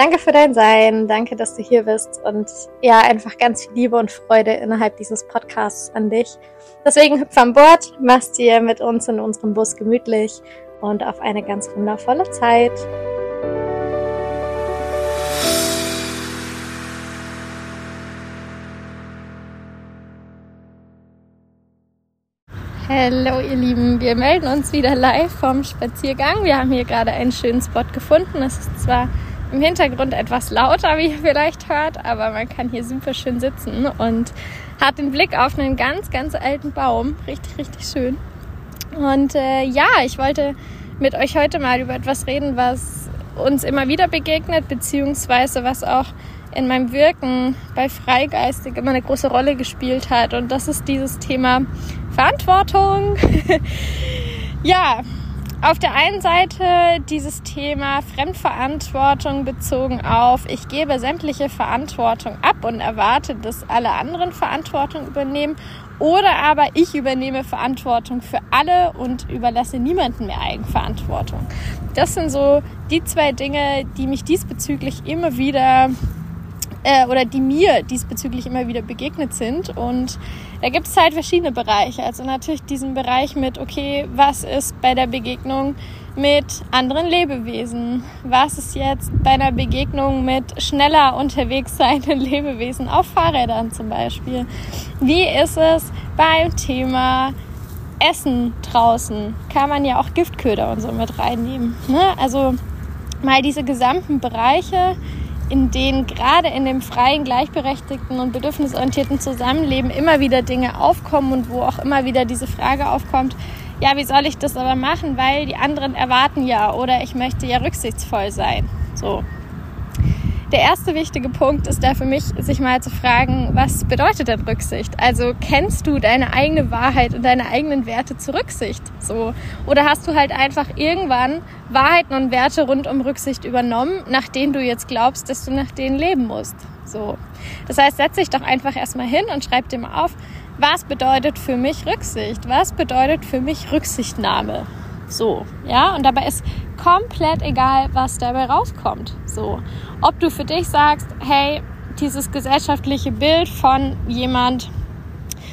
danke für dein Sein, danke, dass du hier bist und ja, einfach ganz viel Liebe und Freude innerhalb dieses Podcasts an dich. Deswegen hüpf an Bord, mach's dir mit uns in unserem Bus gemütlich und auf eine ganz wundervolle Zeit. Hallo ihr Lieben, wir melden uns wieder live vom Spaziergang. Wir haben hier gerade einen schönen Spot gefunden. Es ist zwar im Hintergrund etwas lauter, wie ihr vielleicht hört, aber man kann hier super schön sitzen und hat den Blick auf einen ganz, ganz alten Baum. Richtig, richtig schön. Und äh, ja, ich wollte mit euch heute mal über etwas reden, was uns immer wieder begegnet, beziehungsweise was auch in meinem Wirken bei Freigeistig immer eine große Rolle gespielt hat. Und das ist dieses Thema Verantwortung. ja, auf der einen Seite dieses Thema Fremdverantwortung bezogen auf, ich gebe sämtliche Verantwortung ab und erwarte, dass alle anderen Verantwortung übernehmen. Oder aber ich übernehme Verantwortung für alle und überlasse niemanden mehr Eigenverantwortung. Das sind so die zwei Dinge, die mich diesbezüglich immer wieder äh, oder die mir diesbezüglich immer wieder begegnet sind. Und da gibt es halt verschiedene Bereiche. Also natürlich diesen Bereich mit, okay, was ist bei der Begegnung mit anderen Lebewesen? Was ist jetzt bei einer Begegnung mit schneller unterwegs seienden Lebewesen auf Fahrrädern zum Beispiel? Wie ist es beim Thema Essen draußen? Kann man ja auch Giftköder und so mit reinnehmen. Ne? Also mal diese gesamten Bereiche, in denen gerade in dem freien, gleichberechtigten und bedürfnisorientierten Zusammenleben immer wieder Dinge aufkommen und wo auch immer wieder diese Frage aufkommt, ja, wie soll ich das aber machen, weil die anderen erwarten ja oder ich möchte ja rücksichtsvoll sein. So. Der erste wichtige Punkt ist da für mich, sich mal zu fragen, was bedeutet denn Rücksicht? Also kennst du deine eigene Wahrheit und deine eigenen Werte zur Rücksicht? So. Oder hast du halt einfach irgendwann Wahrheiten und Werte rund um Rücksicht übernommen, nach denen du jetzt glaubst, dass du nach denen leben musst? So. Das heißt, setz dich doch einfach erstmal hin und schreib dir mal auf, was bedeutet für mich Rücksicht? Was bedeutet für mich Rücksichtnahme? So, ja, und dabei ist komplett egal, was dabei rauskommt. So, ob du für dich sagst, hey, dieses gesellschaftliche Bild von jemand,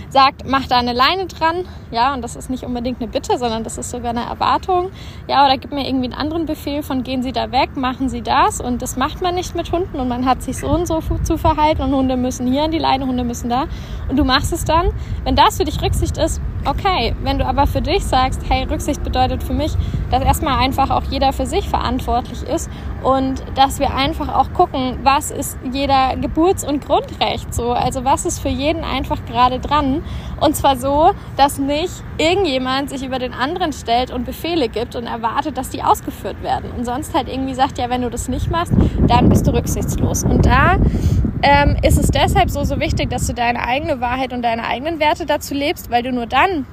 sagt, mach da eine Leine dran, ja, und das ist nicht unbedingt eine Bitte, sondern das ist sogar eine Erwartung, ja, oder gib mir irgendwie einen anderen Befehl von gehen Sie da weg, machen Sie das und das macht man nicht mit Hunden und man hat sich so und so zu verhalten und Hunde müssen hier an die Leine, Hunde müssen da und du machst es dann. Wenn das für dich Rücksicht ist, okay. Wenn du aber für dich sagst, hey, Rücksicht bedeutet für mich, dass erstmal einfach auch jeder für sich verantwortlich ist und dass wir einfach auch gucken, was ist jeder Geburts- und Grundrecht so. Also was ist für jeden einfach gerade dran. Und zwar so, dass nicht irgendjemand sich über den anderen stellt und Befehle gibt und erwartet, dass die ausgeführt werden. Und sonst halt irgendwie sagt, ja, wenn du das nicht machst, dann bist du rücksichtslos. Und da ähm, ist es deshalb so, so wichtig, dass du deine eigene Wahrheit und deine eigenen Werte dazu lebst, weil du nur dann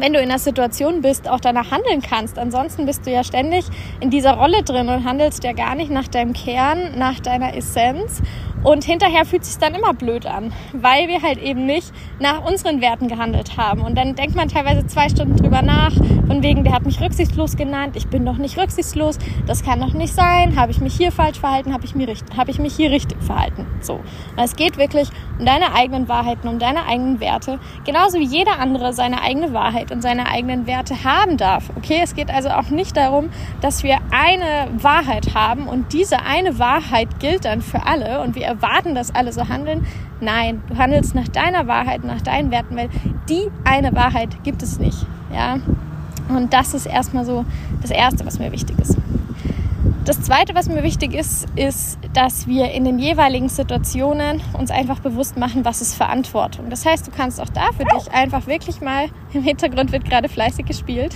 wenn du in einer Situation bist, auch danach handeln kannst. Ansonsten bist du ja ständig in dieser Rolle drin und handelst ja gar nicht nach deinem Kern, nach deiner Essenz und hinterher fühlt sich dann immer blöd an, weil wir halt eben nicht nach unseren Werten gehandelt haben. Und dann denkt man teilweise zwei Stunden drüber nach, von wegen, der hat mich rücksichtslos genannt, ich bin doch nicht rücksichtslos, das kann doch nicht sein, habe ich mich hier falsch verhalten, habe ich, mir ich mich hier richtig verhalten. So. Und es geht wirklich um deine eigenen Wahrheiten, um deine eigenen Werte, genauso wie jeder andere seine eigene Wahrheit und seine eigenen Werte haben darf. Okay, es geht also auch nicht darum, dass wir eine Wahrheit haben und diese eine Wahrheit gilt dann für alle und wir erwarten, dass alle so handeln. Nein, du handelst nach deiner Wahrheit, nach deinen Werten, weil die eine Wahrheit gibt es nicht. Ja? Und das ist erstmal so das Erste, was mir wichtig ist. Das Zweite, was mir wichtig ist, ist, dass wir in den jeweiligen Situationen uns einfach bewusst machen, was ist Verantwortung. Das heißt, du kannst auch da für dich einfach wirklich mal, im Hintergrund wird gerade fleißig gespielt,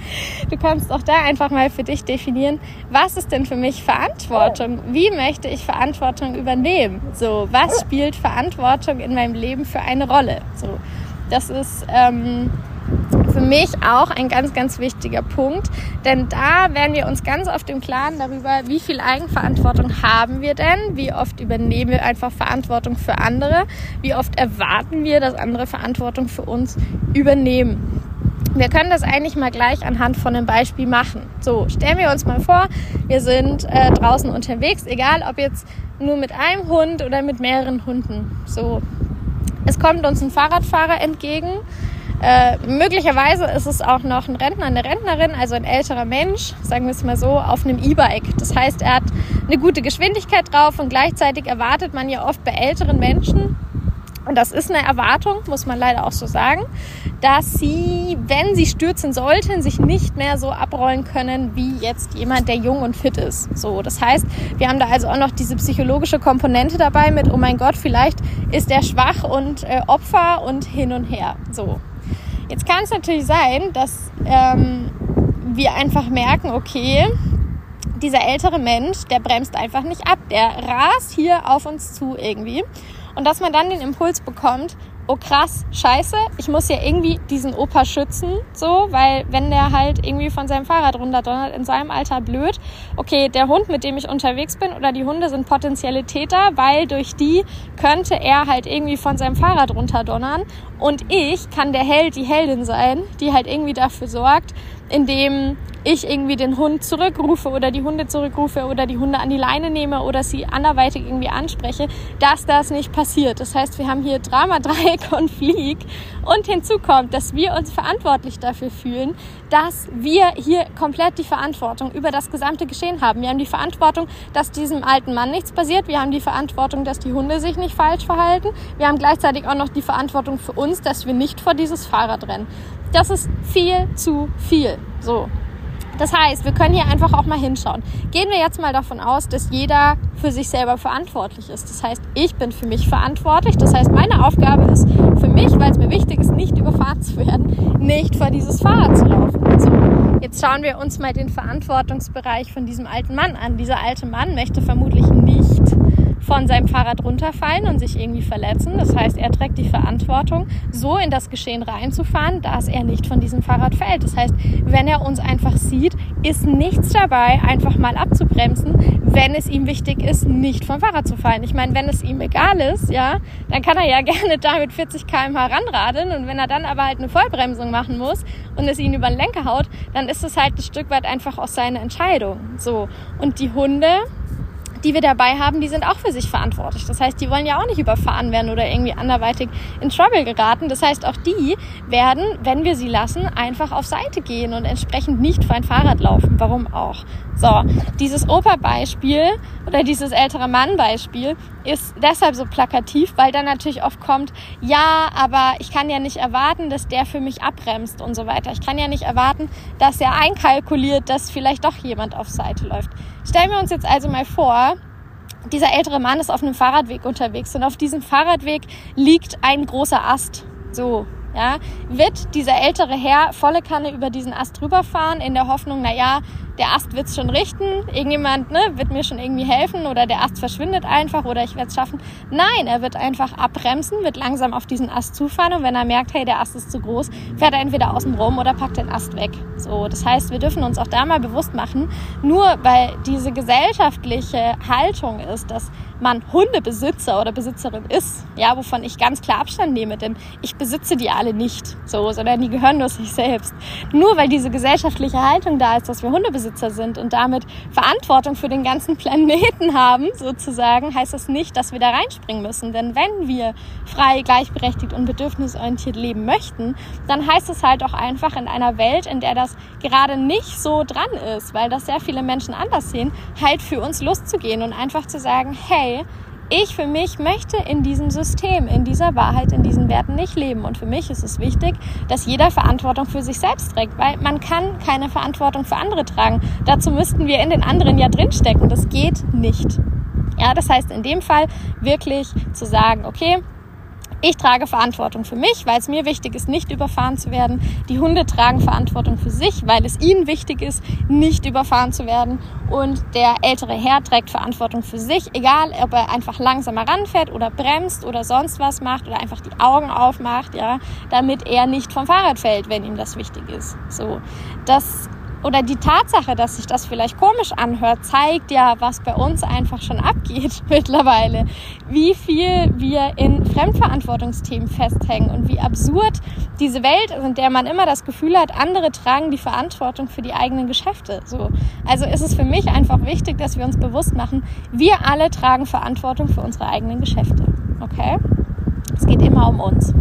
du kannst auch da einfach mal für dich definieren, was ist denn für mich Verantwortung? Wie möchte ich Verantwortung übernehmen? So, was spielt Verantwortung in meinem Leben für eine Rolle? So, das ist... Ähm, für mich auch ein ganz, ganz wichtiger Punkt, denn da werden wir uns ganz oft im Klaren darüber, wie viel Eigenverantwortung haben wir denn, wie oft übernehmen wir einfach Verantwortung für andere, wie oft erwarten wir, dass andere Verantwortung für uns übernehmen. Wir können das eigentlich mal gleich anhand von einem Beispiel machen. So, stellen wir uns mal vor, wir sind äh, draußen unterwegs, egal ob jetzt nur mit einem Hund oder mit mehreren Hunden. So, es kommt uns ein Fahrradfahrer entgegen äh, möglicherweise ist es auch noch ein Rentner, eine Rentnerin, also ein älterer Mensch, sagen wir es mal so, auf einem E-Bike. Das heißt, er hat eine gute Geschwindigkeit drauf und gleichzeitig erwartet man ja oft bei älteren Menschen, und das ist eine Erwartung, muss man leider auch so sagen, dass sie, wenn sie stürzen sollten, sich nicht mehr so abrollen können wie jetzt jemand, der jung und fit ist. So, das heißt, wir haben da also auch noch diese psychologische Komponente dabei mit, oh mein Gott, vielleicht ist er schwach und äh, Opfer und hin und her. So, Jetzt kann es natürlich sein, dass ähm, wir einfach merken, okay, dieser ältere Mensch, der bremst einfach nicht ab, der rast hier auf uns zu irgendwie. Und dass man dann den Impuls bekommt, oh krass, scheiße, ich muss ja irgendwie diesen Opa schützen, so, weil wenn der halt irgendwie von seinem Fahrrad runterdonnert, in seinem Alter blöd, okay, der Hund, mit dem ich unterwegs bin oder die Hunde sind potenzielle Täter, weil durch die könnte er halt irgendwie von seinem Fahrrad runterdonnern. Und ich kann der Held, die Heldin sein, die halt irgendwie dafür sorgt, indem ich irgendwie den Hund zurückrufe oder die Hunde zurückrufe oder die Hunde an die Leine nehme oder sie anderweitig irgendwie anspreche, dass das nicht passiert. Das heißt, wir haben hier Drama, Dreieck und Flieg und hinzu kommt, dass wir uns verantwortlich dafür fühlen, dass wir hier komplett die Verantwortung über das gesamte Geschehen haben. Wir haben die Verantwortung, dass diesem alten Mann nichts passiert. Wir haben die Verantwortung, dass die Hunde sich nicht falsch verhalten. Wir haben gleichzeitig auch noch die Verantwortung für uns, dass wir nicht vor dieses Fahrrad rennen. Das ist viel zu viel. So. Das heißt, wir können hier einfach auch mal hinschauen. Gehen wir jetzt mal davon aus, dass jeder für sich selber verantwortlich ist. Das heißt, ich bin für mich verantwortlich. Das heißt, meine Aufgabe ist für mich, weil es mir wichtig ist, nicht überfahren zu werden, nicht vor dieses Fahrrad zu laufen. So, jetzt schauen wir uns mal den Verantwortungsbereich von diesem alten Mann an. Dieser alte Mann möchte vermutlich nicht von seinem Fahrrad runterfallen und sich irgendwie verletzen. Das heißt, er trägt die Verantwortung, so in das Geschehen reinzufahren, dass er nicht von diesem Fahrrad fällt. Das heißt, wenn er uns einfach sieht, ist nichts dabei, einfach mal abzubremsen, wenn es ihm wichtig ist, nicht vom Fahrrad zu fallen. Ich meine, wenn es ihm egal ist, ja, dann kann er ja gerne da mit 40 km/h ranradeln und wenn er dann aber halt eine Vollbremsung machen muss und es ihn über den Lenker haut, dann ist es halt ein Stück weit einfach auch seine Entscheidung. So. Und die Hunde, die wir dabei haben, die sind auch für sich verantwortlich. Das heißt, die wollen ja auch nicht überfahren werden oder irgendwie anderweitig in Trouble geraten. Das heißt, auch die werden, wenn wir sie lassen, einfach auf Seite gehen und entsprechend nicht vor ein Fahrrad laufen. Warum auch? So, dieses Opa-Beispiel oder dieses ältere Mann-Beispiel ist deshalb so plakativ, weil dann natürlich oft kommt, ja, aber ich kann ja nicht erwarten, dass der für mich abbremst und so weiter. Ich kann ja nicht erwarten, dass er einkalkuliert, dass vielleicht doch jemand auf Seite läuft. Stellen wir uns jetzt also mal vor, dieser ältere Mann ist auf einem Fahrradweg unterwegs und auf diesem Fahrradweg liegt ein großer Ast. So, ja, wird dieser ältere Herr volle Kanne über diesen Ast rüberfahren in der Hoffnung, na ja, der Ast wird's schon richten, irgendjemand ne, wird mir schon irgendwie helfen oder der Ast verschwindet einfach oder ich werde es schaffen. Nein, er wird einfach abbremsen, wird langsam auf diesen Ast zufahren und wenn er merkt, hey, der Ast ist zu groß, fährt er entweder außen rum oder packt den Ast weg. So, das heißt, wir dürfen uns auch da mal bewusst machen, nur weil diese gesellschaftliche Haltung ist, dass man Hundebesitzer oder Besitzerin ist, ja, wovon ich ganz klar Abstand nehme, denn ich besitze die alle nicht, so, sondern die gehören nur sich selbst. Nur weil diese gesellschaftliche Haltung da ist, dass wir Hundebesitzer sind und damit Verantwortung für den ganzen Planeten haben, sozusagen, heißt das nicht, dass wir da reinspringen müssen. Denn wenn wir frei, gleichberechtigt und bedürfnisorientiert leben möchten, dann heißt es halt auch einfach in einer Welt, in der das gerade nicht so dran ist, weil das sehr viele Menschen anders sehen, halt für uns Lust zu gehen und einfach zu sagen, hey, hey, ich für mich möchte in diesem System, in dieser Wahrheit, in diesen Werten nicht leben. Und für mich ist es wichtig, dass jeder Verantwortung für sich selbst trägt, weil man kann keine Verantwortung für andere tragen. Dazu müssten wir in den anderen ja drinstecken. Das geht nicht. Ja, das heißt in dem Fall wirklich zu sagen, okay, ich trage Verantwortung für mich, weil es mir wichtig ist, nicht überfahren zu werden. Die Hunde tragen Verantwortung für sich, weil es ihnen wichtig ist, nicht überfahren zu werden. Und der ältere Herr trägt Verantwortung für sich, egal ob er einfach langsamer ranfährt oder bremst oder sonst was macht oder einfach die Augen aufmacht, ja, damit er nicht vom Fahrrad fällt, wenn ihm das wichtig ist. So, das oder die Tatsache, dass sich das vielleicht komisch anhört, zeigt ja, was bei uns einfach schon abgeht mittlerweile. Wie viel wir in Fremdverantwortungsthemen festhängen und wie absurd diese Welt ist, in der man immer das Gefühl hat, andere tragen die Verantwortung für die eigenen Geschäfte. So. Also ist es für mich einfach wichtig, dass wir uns bewusst machen, wir alle tragen Verantwortung für unsere eigenen Geschäfte. Okay? Um uns.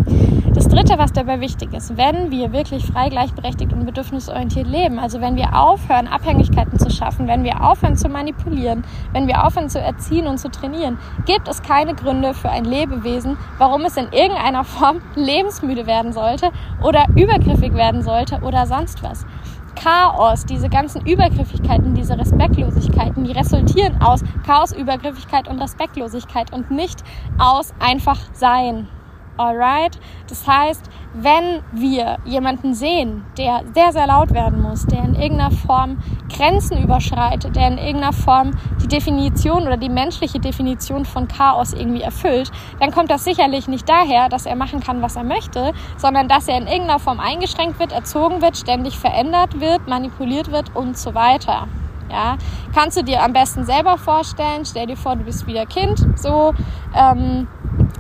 Das Dritte, was dabei wichtig ist, wenn wir wirklich frei, gleichberechtigt und bedürfnisorientiert leben, also wenn wir aufhören, Abhängigkeiten zu schaffen, wenn wir aufhören zu manipulieren, wenn wir aufhören zu erziehen und zu trainieren, gibt es keine Gründe für ein Lebewesen, warum es in irgendeiner Form lebensmüde werden sollte oder übergriffig werden sollte oder sonst was. Chaos, diese ganzen Übergriffigkeiten, diese Respektlosigkeiten, die resultieren aus Chaos, Übergriffigkeit und Respektlosigkeit und nicht aus einfach Sein. Alright? Das heißt, wenn wir jemanden sehen, der sehr, sehr laut werden muss, der in irgendeiner Form Grenzen überschreitet, der in irgendeiner Form die Definition oder die menschliche Definition von Chaos irgendwie erfüllt, dann kommt das sicherlich nicht daher, dass er machen kann, was er möchte, sondern dass er in irgendeiner Form eingeschränkt wird, erzogen wird, ständig verändert wird, manipuliert wird und so weiter. Ja, kannst du dir am besten selber vorstellen. Stell dir vor, du bist wieder Kind, so ähm,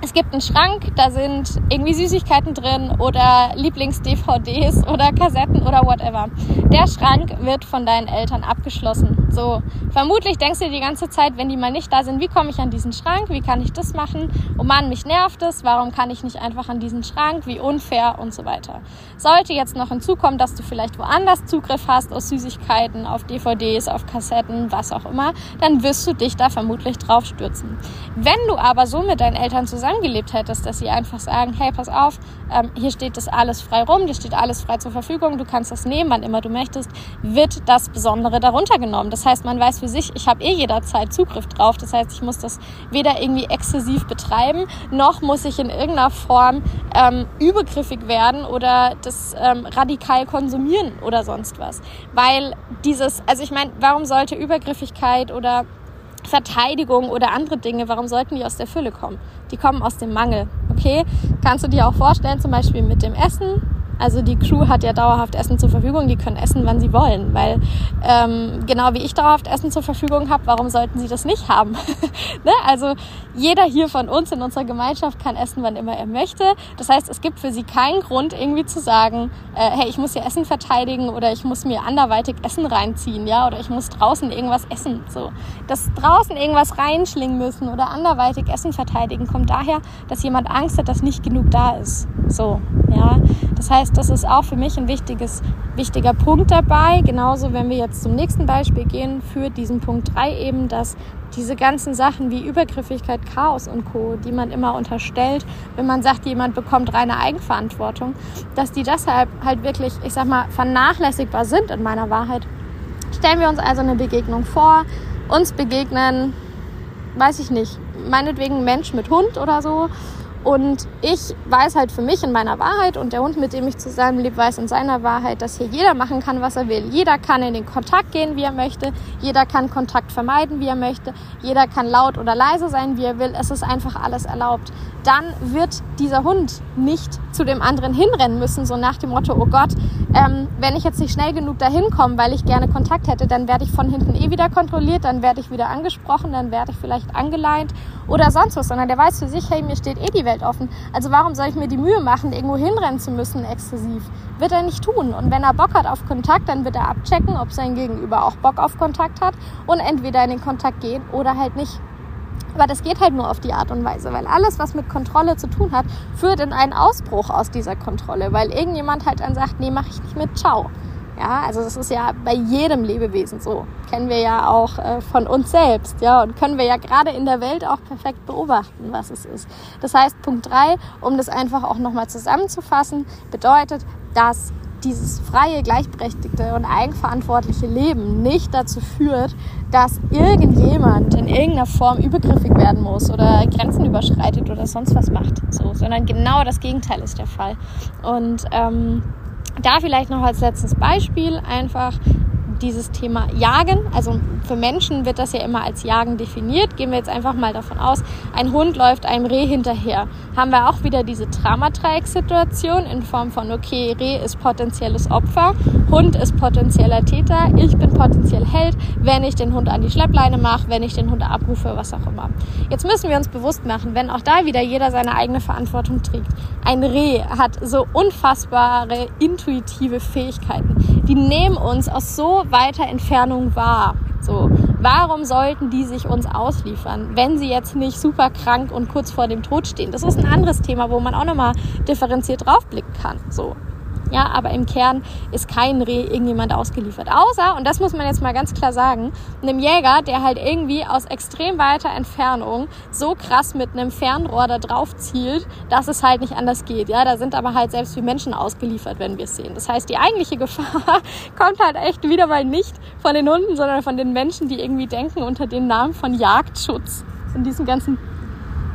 es gibt einen Schrank, da sind irgendwie Süßigkeiten drin oder Lieblings-DVDs oder Kassetten oder whatever. Der Schrank wird von deinen Eltern abgeschlossen. So, vermutlich denkst du die ganze Zeit, wenn die mal nicht da sind, wie komme ich an diesen Schrank? Wie kann ich das machen? Oh Mann, mich nervt es. Warum kann ich nicht einfach an diesen Schrank? Wie unfair und so weiter. Sollte jetzt noch hinzukommen, dass du vielleicht woanders Zugriff hast aus Süßigkeiten, auf DVDs, auf Kassetten, was auch immer, dann wirst du dich da vermutlich drauf stürzen. Wenn du aber so mit deinen Eltern zusammen zusammengelebt hättest, dass sie einfach sagen, hey, pass auf, ähm, hier steht das alles frei rum, dir steht alles frei zur Verfügung, du kannst das nehmen, wann immer du möchtest, wird das Besondere darunter genommen. Das heißt, man weiß für sich, ich habe eh jederzeit Zugriff drauf. Das heißt, ich muss das weder irgendwie exzessiv betreiben, noch muss ich in irgendeiner Form ähm, übergriffig werden oder das ähm, radikal konsumieren oder sonst was. Weil dieses, also ich meine, warum sollte Übergriffigkeit oder Verteidigung oder andere Dinge, warum sollten die aus der Fülle kommen? Die kommen aus dem Mangel. Okay? Kannst du dir auch vorstellen, zum Beispiel mit dem Essen, also die Crew hat ja dauerhaft Essen zur Verfügung, die können essen, wann sie wollen, weil ähm, genau wie ich dauerhaft Essen zur Verfügung habe, warum sollten sie das nicht haben? ne? Also jeder hier von uns in unserer Gemeinschaft kann essen, wann immer er möchte. Das heißt, es gibt für sie keinen Grund, irgendwie zu sagen, äh, hey, ich muss hier Essen verteidigen oder ich muss mir anderweitig Essen reinziehen, ja, oder ich muss draußen irgendwas essen. So, dass draußen irgendwas reinschlingen müssen oder anderweitig Essen verteidigen, kommt daher, dass jemand Angst hat, dass nicht genug da ist. So, ja. Das heißt, das ist auch für mich ein wichtiges, wichtiger Punkt dabei. Genauso, wenn wir jetzt zum nächsten Beispiel gehen, für diesen Punkt 3 eben, dass diese ganzen Sachen wie Übergriffigkeit, Chaos und Co., die man immer unterstellt, wenn man sagt, jemand bekommt reine Eigenverantwortung, dass die deshalb halt wirklich, ich sag mal, vernachlässigbar sind in meiner Wahrheit. Stellen wir uns also eine Begegnung vor, uns begegnen, weiß ich nicht, meinetwegen ein Mensch mit Hund oder so und ich weiß halt für mich in meiner Wahrheit und der Hund, mit dem ich zusammenlebe, weiß in seiner Wahrheit, dass hier jeder machen kann, was er will. Jeder kann in den Kontakt gehen, wie er möchte. Jeder kann Kontakt vermeiden, wie er möchte. Jeder kann laut oder leise sein, wie er will. Es ist einfach alles erlaubt. Dann wird dieser Hund nicht zu dem anderen hinrennen müssen, so nach dem Motto, oh Gott, ähm, wenn ich jetzt nicht schnell genug dahin komme, weil ich gerne Kontakt hätte, dann werde ich von hinten eh wieder kontrolliert, dann werde ich wieder angesprochen, dann werde ich vielleicht angeleint oder sonst was, sondern der weiß für sich, hey, mir steht eh die Welt offen. Also warum soll ich mir die Mühe machen, irgendwo hinrennen zu müssen, exzessiv? Wird er nicht tun. Und wenn er Bock hat auf Kontakt, dann wird er abchecken, ob sein Gegenüber auch Bock auf Kontakt hat und entweder in den Kontakt gehen oder halt nicht. Aber das geht halt nur auf die Art und Weise, weil alles, was mit Kontrolle zu tun hat, führt in einen Ausbruch aus dieser Kontrolle, weil irgendjemand halt dann sagt, nee, mach ich nicht mit, ciao. Ja, also das ist ja bei jedem Lebewesen so. Kennen wir ja auch äh, von uns selbst, ja, und können wir ja gerade in der Welt auch perfekt beobachten, was es ist. Das heißt, Punkt drei, um das einfach auch nochmal zusammenzufassen, bedeutet, dass dieses freie, gleichberechtigte und eigenverantwortliche Leben nicht dazu führt, dass irgendjemand in irgendeiner Form übergriffig werden muss oder Grenzen überschreitet oder sonst was macht, so, sondern genau das Gegenteil ist der Fall. Und ähm, da vielleicht noch als letztes Beispiel einfach dieses Thema Jagen. Also für Menschen wird das ja immer als Jagen definiert. Gehen wir jetzt einfach mal davon aus, ein Hund läuft einem Reh hinterher. Haben wir auch wieder diese Dramatreieck-Situation in Form von, okay, Reh ist potenzielles Opfer, Hund ist potenzieller Täter, ich bin potenziell Held, wenn ich den Hund an die Schleppleine mache, wenn ich den Hund abrufe, was auch immer. Jetzt müssen wir uns bewusst machen, wenn auch da wieder jeder seine eigene Verantwortung trägt. Ein Reh hat so unfassbare intuitive Fähigkeiten. Die nehmen uns aus so weiter Entfernung wahr. So, warum sollten die sich uns ausliefern, wenn sie jetzt nicht super krank und kurz vor dem Tod stehen? Das ist ein anderes Thema, wo man auch nochmal differenziert draufblicken kann. So, ja, aber im Kern ist kein Reh irgendjemand ausgeliefert. Außer, und das muss man jetzt mal ganz klar sagen, einem Jäger, der halt irgendwie aus extrem weiter Entfernung so krass mit einem Fernrohr da drauf zielt, dass es halt nicht anders geht. Ja, da sind aber halt selbst wie Menschen ausgeliefert, wenn wir es sehen. Das heißt, die eigentliche Gefahr kommt halt echt wieder mal nicht von den Hunden, sondern von den Menschen, die irgendwie denken unter dem Namen von Jagdschutz. In diesem ganzen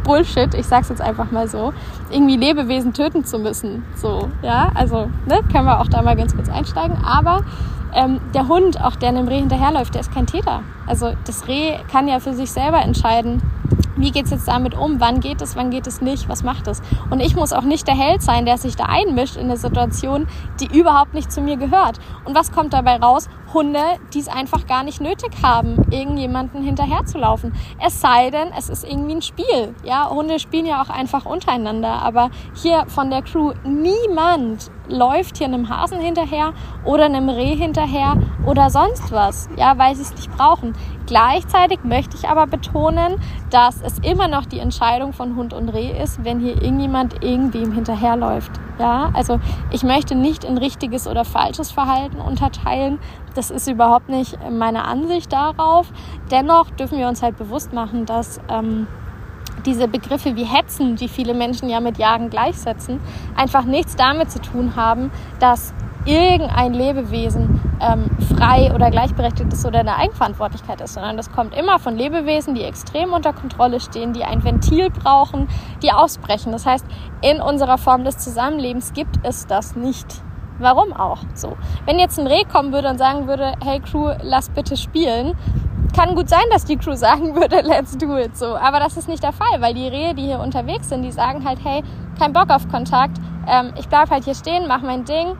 Bullshit, ich sag's jetzt einfach mal so, irgendwie Lebewesen töten zu müssen. So, ja, also, ne, können wir auch da mal ganz kurz einsteigen. Aber ähm, der Hund, auch der einem Reh hinterherläuft, der ist kein Täter. Also das Reh kann ja für sich selber entscheiden, wie geht's jetzt damit um? Wann geht es, wann geht es nicht? Was macht es? Und ich muss auch nicht der Held sein, der sich da einmischt in eine Situation, die überhaupt nicht zu mir gehört. Und was kommt dabei raus? Hunde, die es einfach gar nicht nötig haben, irgendjemanden hinterherzulaufen. Es sei denn, es ist irgendwie ein Spiel. Ja, Hunde spielen ja auch einfach untereinander. Aber hier von der Crew niemand läuft hier einem Hasen hinterher oder einem Reh hinterher oder sonst was, ja, weil sie es nicht brauchen. Gleichzeitig möchte ich aber betonen, dass es immer noch die Entscheidung von Hund und Reh ist, wenn hier irgendjemand irgendwem hinterherläuft. Ja, also ich möchte nicht in richtiges oder falsches Verhalten unterteilen. Das ist überhaupt nicht meine Ansicht darauf. Dennoch dürfen wir uns halt bewusst machen, dass ähm, diese Begriffe wie Hetzen, die viele Menschen ja mit Jagen gleichsetzen, einfach nichts damit zu tun haben, dass irgendein Lebewesen ähm, frei oder gleichberechtigt ist oder eine Eigenverantwortlichkeit ist, sondern das kommt immer von Lebewesen, die extrem unter Kontrolle stehen, die ein Ventil brauchen, die ausbrechen. Das heißt, in unserer Form des Zusammenlebens gibt es das nicht. Warum auch so? Wenn jetzt ein Reh kommen würde und sagen würde, hey Crew, lass bitte spielen, kann gut sein, dass die Crew sagen würde, let's do it so. Aber das ist nicht der Fall, weil die Rehe, die hier unterwegs sind, die sagen halt, hey, kein Bock auf Kontakt, ähm, ich bleib halt hier stehen, mach mein Ding.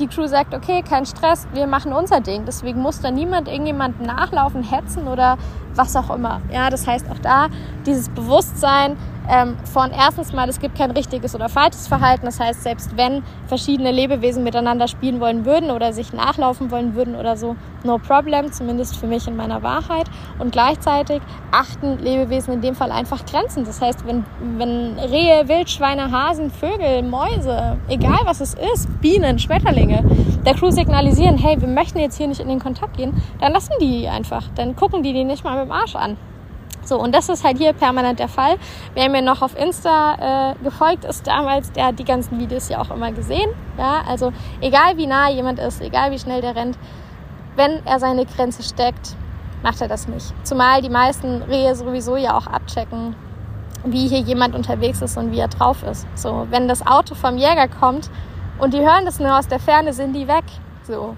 Die Crew sagt, okay, kein Stress, wir machen unser Ding. Deswegen muss da niemand irgendjemanden nachlaufen, hetzen oder was auch immer. Ja, das heißt auch da dieses Bewusstsein, ähm, von erstens mal, es gibt kein richtiges oder falsches Verhalten. Das heißt, selbst wenn verschiedene Lebewesen miteinander spielen wollen würden oder sich nachlaufen wollen würden oder so, no problem, zumindest für mich in meiner Wahrheit. Und gleichzeitig achten Lebewesen in dem Fall einfach Grenzen. Das heißt, wenn, wenn Rehe, Wildschweine, Hasen, Vögel, Mäuse, egal was es ist, Bienen, Schmetterlinge, der Crew signalisieren, hey, wir möchten jetzt hier nicht in den Kontakt gehen, dann lassen die einfach. Dann gucken die die nicht mal mit dem Arsch an. So, und das ist halt hier permanent der Fall. Wer mir noch auf Insta äh, gefolgt ist damals, der hat die ganzen Videos ja auch immer gesehen. Ja, also egal wie nah jemand ist, egal wie schnell der rennt, wenn er seine Grenze steckt, macht er das nicht. Zumal die meisten Rehe sowieso ja auch abchecken, wie hier jemand unterwegs ist und wie er drauf ist. So, wenn das Auto vom Jäger kommt und die hören das nur aus der Ferne, sind die weg. So,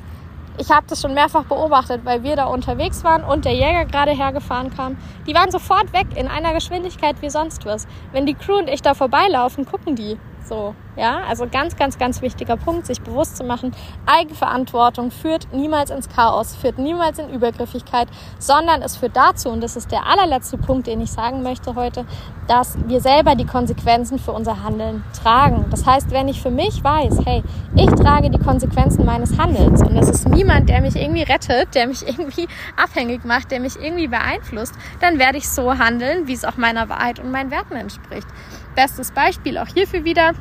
ich habe das schon mehrfach beobachtet, weil wir da unterwegs waren und der Jäger gerade hergefahren kam. Die waren sofort weg in einer Geschwindigkeit wie sonst was. Wenn die Crew und ich da vorbeilaufen, gucken die. So, ja, also ganz, ganz, ganz wichtiger Punkt, sich bewusst zu machen, Eigenverantwortung führt niemals ins Chaos, führt niemals in Übergriffigkeit, sondern es führt dazu, und das ist der allerletzte Punkt, den ich sagen möchte heute, dass wir selber die Konsequenzen für unser Handeln tragen. Das heißt, wenn ich für mich weiß, hey, ich trage die Konsequenzen meines Handelns und es ist niemand, der mich irgendwie rettet, der mich irgendwie abhängig macht, der mich irgendwie beeinflusst, dann werde ich so handeln, wie es auch meiner Wahrheit und meinen Werten entspricht. Bestes Beispiel auch hierfür wieder.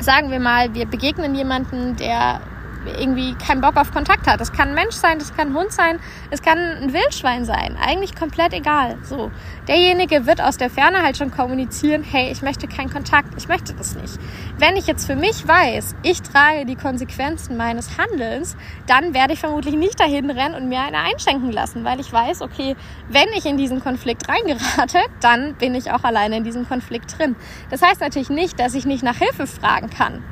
Sagen wir mal, wir begegnen jemanden, der irgendwie keinen Bock auf Kontakt hat. Das kann ein Mensch sein, das kann ein Hund sein, es kann ein Wildschwein sein. Eigentlich komplett egal. So. Derjenige wird aus der Ferne halt schon kommunizieren, hey, ich möchte keinen Kontakt, ich möchte das nicht. Wenn ich jetzt für mich weiß, ich trage die Konsequenzen meines Handelns, dann werde ich vermutlich nicht dahin rennen und mir eine einschenken lassen, weil ich weiß, okay, wenn ich in diesen Konflikt reingerate, dann bin ich auch alleine in diesem Konflikt drin. Das heißt natürlich nicht, dass ich nicht nach Hilfe fragen kann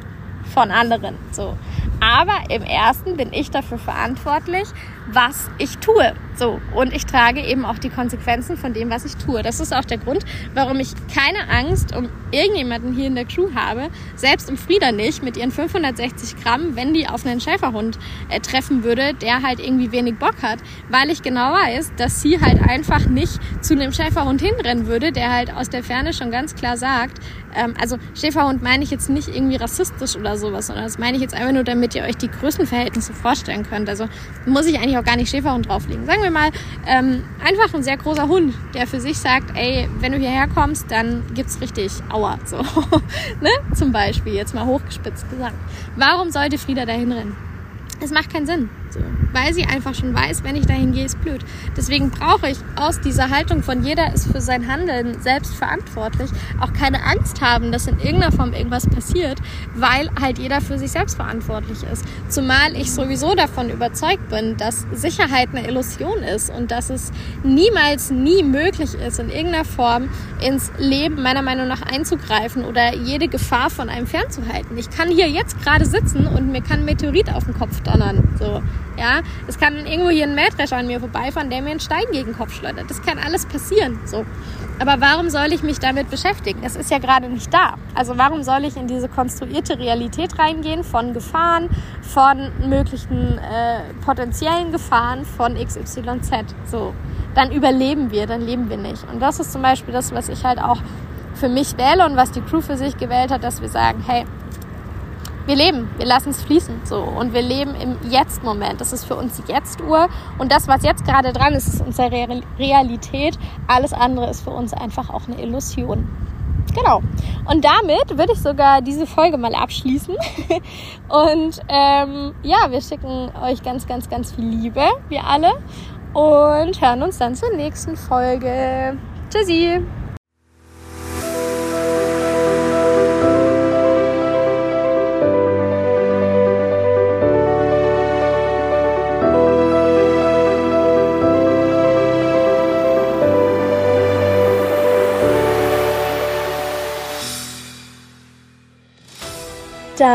von anderen. So. Aber im ersten bin ich dafür verantwortlich, was ich tue. So. Und ich trage eben auch die Konsequenzen von dem, was ich tue. Das ist auch der Grund, warum ich keine Angst um irgendjemanden hier in der Crew habe. Selbst um Frieda nicht mit ihren 560 Gramm, wenn die auf einen Schäferhund äh, treffen würde, der halt irgendwie wenig Bock hat. Weil ich genau weiß, dass sie halt einfach nicht zu einem Schäferhund hinrennen würde, der halt aus der Ferne schon ganz klar sagt, ähm, also Schäferhund meine ich jetzt nicht irgendwie rassistisch oder sowas, sondern das meine ich jetzt einfach nur, damit ihr euch die Größenverhältnisse vorstellen könnt. Also muss ich eigentlich auch gar nicht Schäferhund drauflegen. Sagen wir mal, ähm, einfach ein sehr großer Hund, der für sich sagt, ey, wenn du hierher kommst, dann gibt's richtig Aua, so, ne? Zum Beispiel, jetzt mal hochgespitzt gesagt. Warum sollte Frieda dahin rennen? Es macht keinen Sinn. So, weil sie einfach schon weiß, wenn ich dahin gehe, ist blöd. Deswegen brauche ich aus dieser Haltung von jeder ist für sein Handeln selbst verantwortlich auch keine Angst haben, dass in irgendeiner Form irgendwas passiert, weil halt jeder für sich selbst verantwortlich ist. Zumal ich sowieso davon überzeugt bin, dass Sicherheit eine Illusion ist und dass es niemals nie möglich ist, in irgendeiner Form ins Leben meiner Meinung nach einzugreifen oder jede Gefahr von einem fernzuhalten. Ich kann hier jetzt gerade sitzen und mir kann ein Meteorit auf den Kopf donnern. So Ja, es kann irgendwo hier ein Mähdrescher an mir vorbeifahren, der mir einen Stein gegen den Kopf schleudert. Das kann alles passieren. So. Aber warum soll ich mich damit beschäftigen? Es ist ja gerade nicht da. Also warum soll ich in diese konstruierte Realität reingehen von Gefahren, von möglichen äh, potenziellen Gefahren von XYZ? So, dann überleben wir, dann leben wir nicht. Und das ist zum Beispiel das, was ich halt auch für mich wähle und was die Crew für sich gewählt hat, dass wir sagen, hey, wir leben, wir lassen es fließen so und wir leben im Jetzt-Moment. Das ist für uns die Jetzt-Uhr und das, was jetzt gerade dran ist, ist unsere Realität. Alles andere ist für uns einfach auch eine Illusion. Genau. Und damit würde ich sogar diese Folge mal abschließen. und ähm, ja, wir schicken euch ganz, ganz, ganz viel Liebe, wir alle. Und hören uns dann zur nächsten Folge. Tschüssi!